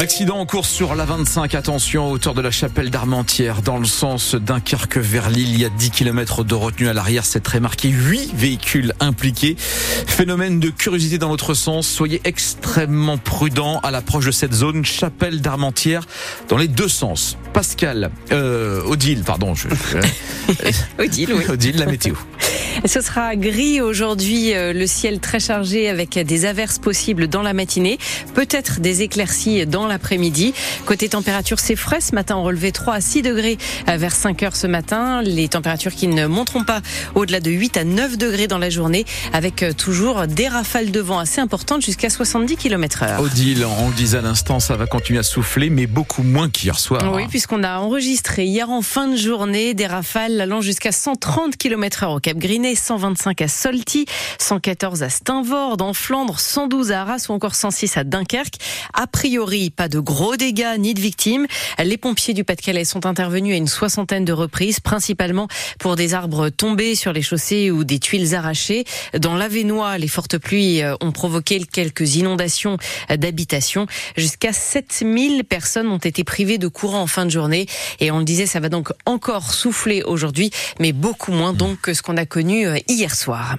Accident en course sur la 25, attention, à hauteur de la chapelle d'Armentières, dans le sens Dunkerque vers Lille. Il y a 10 km de retenue à l'arrière, c'est très marqué. 8 véhicules impliqués. Phénomène de curiosité dans l'autre sens. Soyez extrêmement prudents à l'approche de cette zone, chapelle d'Armentières, dans les deux sens. Pascal, euh, Odile, pardon. Je, Odile, oui. Odile, la météo. Ce sera gris aujourd'hui, euh, le ciel très chargé avec des averses possibles dans la matinée, peut-être des éclaircies dans l'après-midi. Côté température, c'est frais. Ce matin, on relevait 3 à 6 degrés vers 5 heures ce matin. Les températures qui ne monteront pas au-delà de 8 à 9 degrés dans la journée, avec euh, toujours des rafales de vent assez importantes jusqu'à 70 km heure. Odile, on le disait à l'instant, ça va continuer à souffler, mais beaucoup moins qu'hier soir. Oui, puisqu'on a enregistré hier en fin de journée des rafales allant jusqu'à 130 km heure au Cap Grinet 125 à Solti, 114 à Steinvord, en Flandre, 112 à Arras ou encore 106 à Dunkerque. A priori, pas de gros dégâts ni de victimes. Les pompiers du Pas-de-Calais sont intervenus à une soixantaine de reprises, principalement pour des arbres tombés sur les chaussées ou des tuiles arrachées. Dans l'Avenois, les fortes pluies euh, ont provoqué quelques inondations d'habitations. Jusqu'à 7000 personnes ont été privées de courant en fin de journée. Et on le disait, ça va donc encore souffler aujourd'hui, mais beaucoup moins donc que ce qu'on a connu euh, hier soir.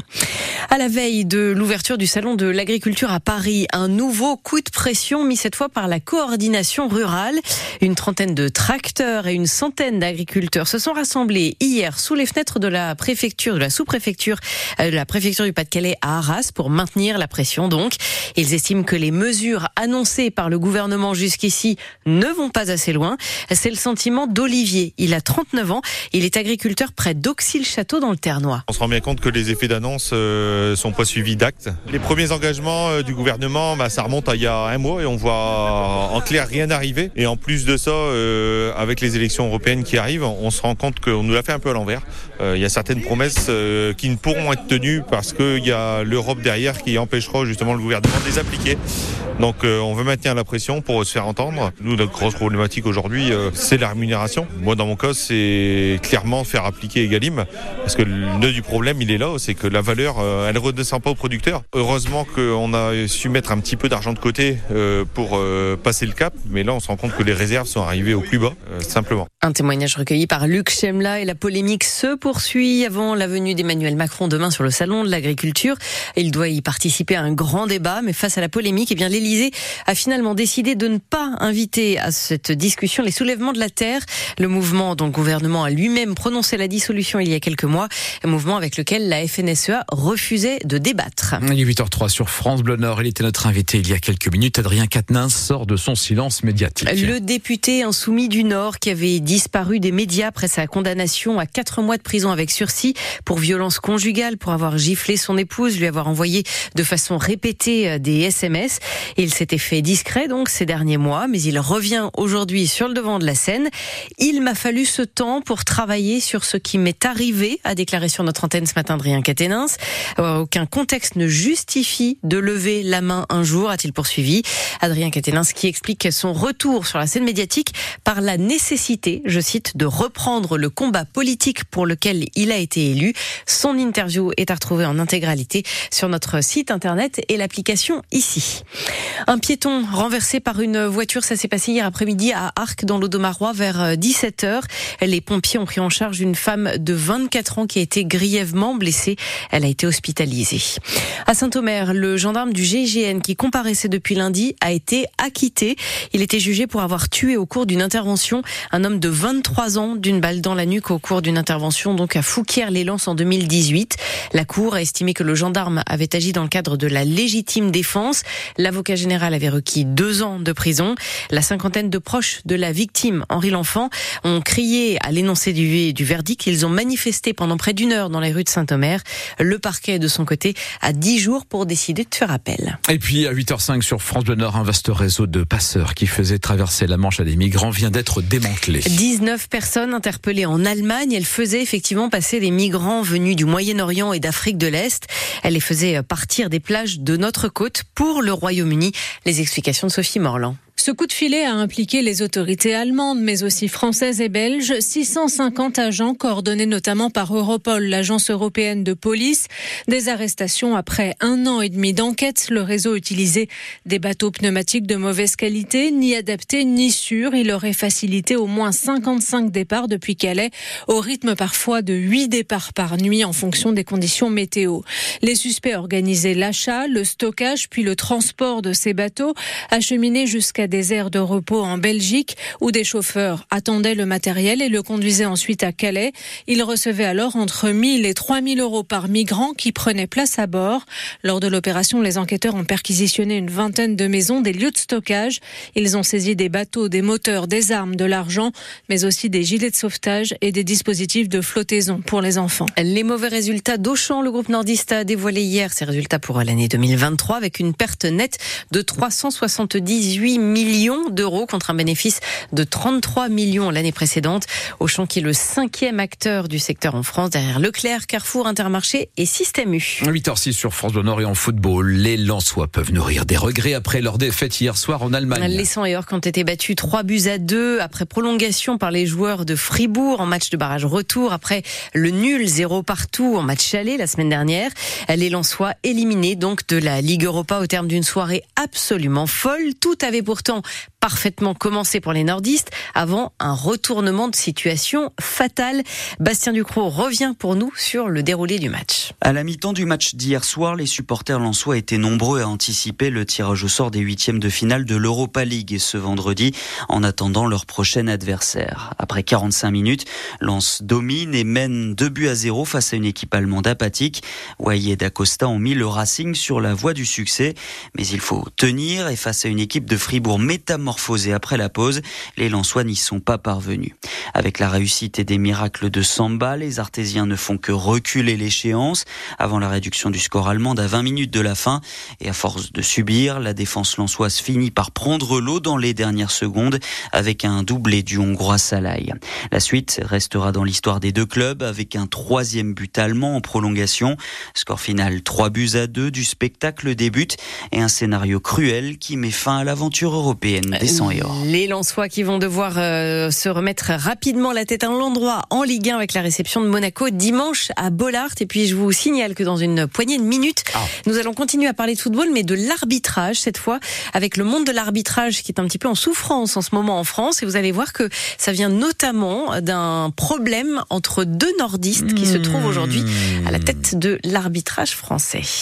À la veille de l'ouverture du salon de l'agriculture à Paris, un nouveau coup de pression mis cette fois par la coordination rurale. Une trentaine de tracteurs et une centaine d'agriculteurs se sont rassemblés hier sous les fenêtres de la préfecture, de la sous-préfecture, euh, de la préfecture du Pas-de-Calais à Arras pour maintenir la pression donc. Ils estiment que les mesures annoncées par le gouvernement jusqu'ici ne vont pas assez loin. C'est le sentiment d'Olivier. Il a 39 ans. Il est agriculteur près d'Auxil-Château dans le Ternois rend bien compte que les effets d'annonce euh, sont pas suivis d'actes. Les premiers engagements euh, du gouvernement, bah, ça remonte à il y a un mois et on voit en clair rien arriver. Et en plus de ça, euh, avec les élections européennes qui arrivent, on se rend compte qu'on nous l'a fait un peu à l'envers. Il y a certaines promesses qui ne pourront être tenues parce qu'il y a l'Europe derrière qui empêchera justement le gouvernement de les appliquer. Donc on veut maintenir la pression pour se faire entendre. Nous, notre grosse problématique aujourd'hui, c'est la rémunération. Moi, dans mon cas, c'est clairement faire appliquer Egalim parce que le nœud du problème, il est là, c'est que la valeur, euh, elle redescend pas au producteur. Heureusement qu'on a su mettre un petit peu d'argent de côté euh, pour euh, passer le cap, mais là, on se rend compte que les réserves sont arrivées au plus bas, simplement. Un témoignage recueilli par Luc Chemla et la polémique se poursuit avant la venue d'Emmanuel Macron demain sur le salon de l'agriculture. Il doit y participer à un grand débat, mais face à la polémique, eh bien l'Élysée a finalement décidé de ne pas inviter à cette discussion les soulèvements de la terre, le mouvement dont le gouvernement a lui-même prononcé la dissolution il y a quelques mois, un mouvement avec lequel la FNSEA refusait de débattre. Il est 8h03 sur France Bleu Nord. Il était notre invité il y a quelques minutes. Adrien Quatennens sort de son silence médiatique. Le député insoumis du Nord qui avait disparu des médias après sa condamnation à 4 mois de prison avec sursis pour violence conjugale, pour avoir giflé son épouse, lui avoir envoyé de façon répétée euh, des SMS. Il s'était fait discret donc ces derniers mois, mais il revient aujourd'hui sur le devant de la scène. Il m'a fallu ce temps pour travailler sur ce qui m'est arrivé, a déclaré sur notre antenne ce matin Adrien Caténins. Euh, aucun contexte ne justifie de lever la main un jour, a-t-il poursuivi. Adrien Caténins qui explique son retour sur la scène médiatique par la nécessité, je cite, de reprendre le combat politique pour lequel il a été élu. Son interview est à retrouver en intégralité sur notre site internet et l'application ici. Un piéton renversé par une voiture, ça s'est passé hier après-midi à Arc dans l'Audomarois vers 17h. Euh, Les pompiers ont pris en charge une femme de 24 ans qui a été grièvement blessée. Elle a été hospitalisée. À Saint-Omer, le gendarme du GIGN qui comparaissait depuis lundi a été acquitté. Il était jugé pour avoir tué au cours d'une intervention un homme de 23 ans d'une balle dans la nuque au cours d'une intervention donc à Fouquier-les-Lances en 2018. La cour a estimé que le gendarme avait agi dans le cadre de la légitime défense. L'avocat général avait requis deux ans de prison. La cinquantaine de proches de la victime, Henri L'Enfant, ont crié à l'énoncé du, du verdict. Ils ont manifesté pendant près d'une heure dans les rues de Saint-Omer. Le parquet, de son côté, a 10 jours pour décider de faire appel. Et puis, à 8h05 sur France Bleu Nord, un vaste réseau de passeurs qui faisait traverser la Manche à des migrants vient d'être démantelé. 19 personnes interpellées en Allemagne. Elles faisaient effectivement passer les migrants venus du Moyen-Orient et d'Afrique de l'Est. Elles les faisaient partir des plages de notre côte pour le Royaume-Uni. Les explications de Sophie Morland. Ce coup de filet a impliqué les autorités allemandes, mais aussi françaises et belges. 650 agents coordonnés notamment par Europol, l'agence européenne de police. Des arrestations après un an et demi d'enquête. Le réseau utilisait des bateaux pneumatiques de mauvaise qualité, ni adaptés ni sûrs. Il aurait facilité au moins 55 départs depuis Calais, au rythme parfois de 8 départs par nuit en fonction des conditions météo. Les suspects organisaient l'achat, le stockage puis le transport de ces bateaux, acheminés jusqu'à des aires de repos en Belgique où des chauffeurs attendaient le matériel et le conduisaient ensuite à Calais. Ils recevaient alors entre 1000 et 3000 euros par migrant qui prenait place à bord. Lors de l'opération, les enquêteurs ont perquisitionné une vingtaine de maisons, des lieux de stockage. Ils ont saisi des bateaux, des moteurs, des armes, de l'argent, mais aussi des gilets de sauvetage et des dispositifs de flottaison pour les enfants. Les mauvais résultats d'Auchan, le groupe nordiste a dévoilé hier ses résultats pour l'année 2023 avec une perte nette de 378 millions d'euros contre un bénéfice de 33 millions l'année précédente. Auchan qui est le cinquième acteur du secteur en France derrière Leclerc, Carrefour, Intermarché et Système U. 8h06 sur France Bleu Nord et en football, les Lensois peuvent nourrir des regrets après leur défaite hier soir en Allemagne. Les 100 et Orc ont été battus 3 buts à 2 après prolongation par les joueurs de Fribourg en match de barrage retour après le nul 0 partout en match aller la semaine dernière. Les Lensois éliminés donc de la Ligue Europa au terme d'une soirée absolument folle. Tout avait pourtant parfaitement commencé pour les nordistes avant un retournement de situation fatal. Bastien Ducrot revient pour nous sur le déroulé du match. À la mi-temps du match d'hier soir, les supporters lensois étaient nombreux à anticiper le tirage au sort des huitièmes de finale de l'Europa League ce vendredi en attendant leur prochain adversaire. Après 45 minutes, Lens domine et mène 2 buts à 0 face à une équipe allemande apathique. Wai et Dacosta ont mis le Racing sur la voie du succès, mais il faut tenir et face à une équipe de Fribourg métamorphosée après la pause, les Lensois n'y sont pas parvenus. Avec la réussite et des miracles de Samba, les Artésiens ne font que reculer l'échéance avant la réduction du score allemand à 20 minutes de la fin. Et à force de subir, la défense lensoise finit par prendre l'eau dans les dernières secondes avec un doublé du Hongrois Salai. La suite restera dans l'histoire des deux clubs avec un troisième but allemand en prolongation. Score final 3 buts à 2 du spectacle débute et un scénario cruel qui met fin à l'aventure européenne des 100 et or. Les Lensois qui vont devoir euh, se remettre rapidement la tête à l'endroit en Ligue 1 avec la réception de Monaco dimanche à Bollard. Et puis je vous signale que dans une poignée de minutes, Ah. nous allons continuer à parler de football, mais de l'arbitrage cette fois, avec le monde de l'arbitrage qui est un petit peu en souffrance en ce moment en France. Et vous allez voir que ça vient notamment d'un problème entre deux nordistes qui se trouvent aujourd'hui à la tête de l'arbitrage français.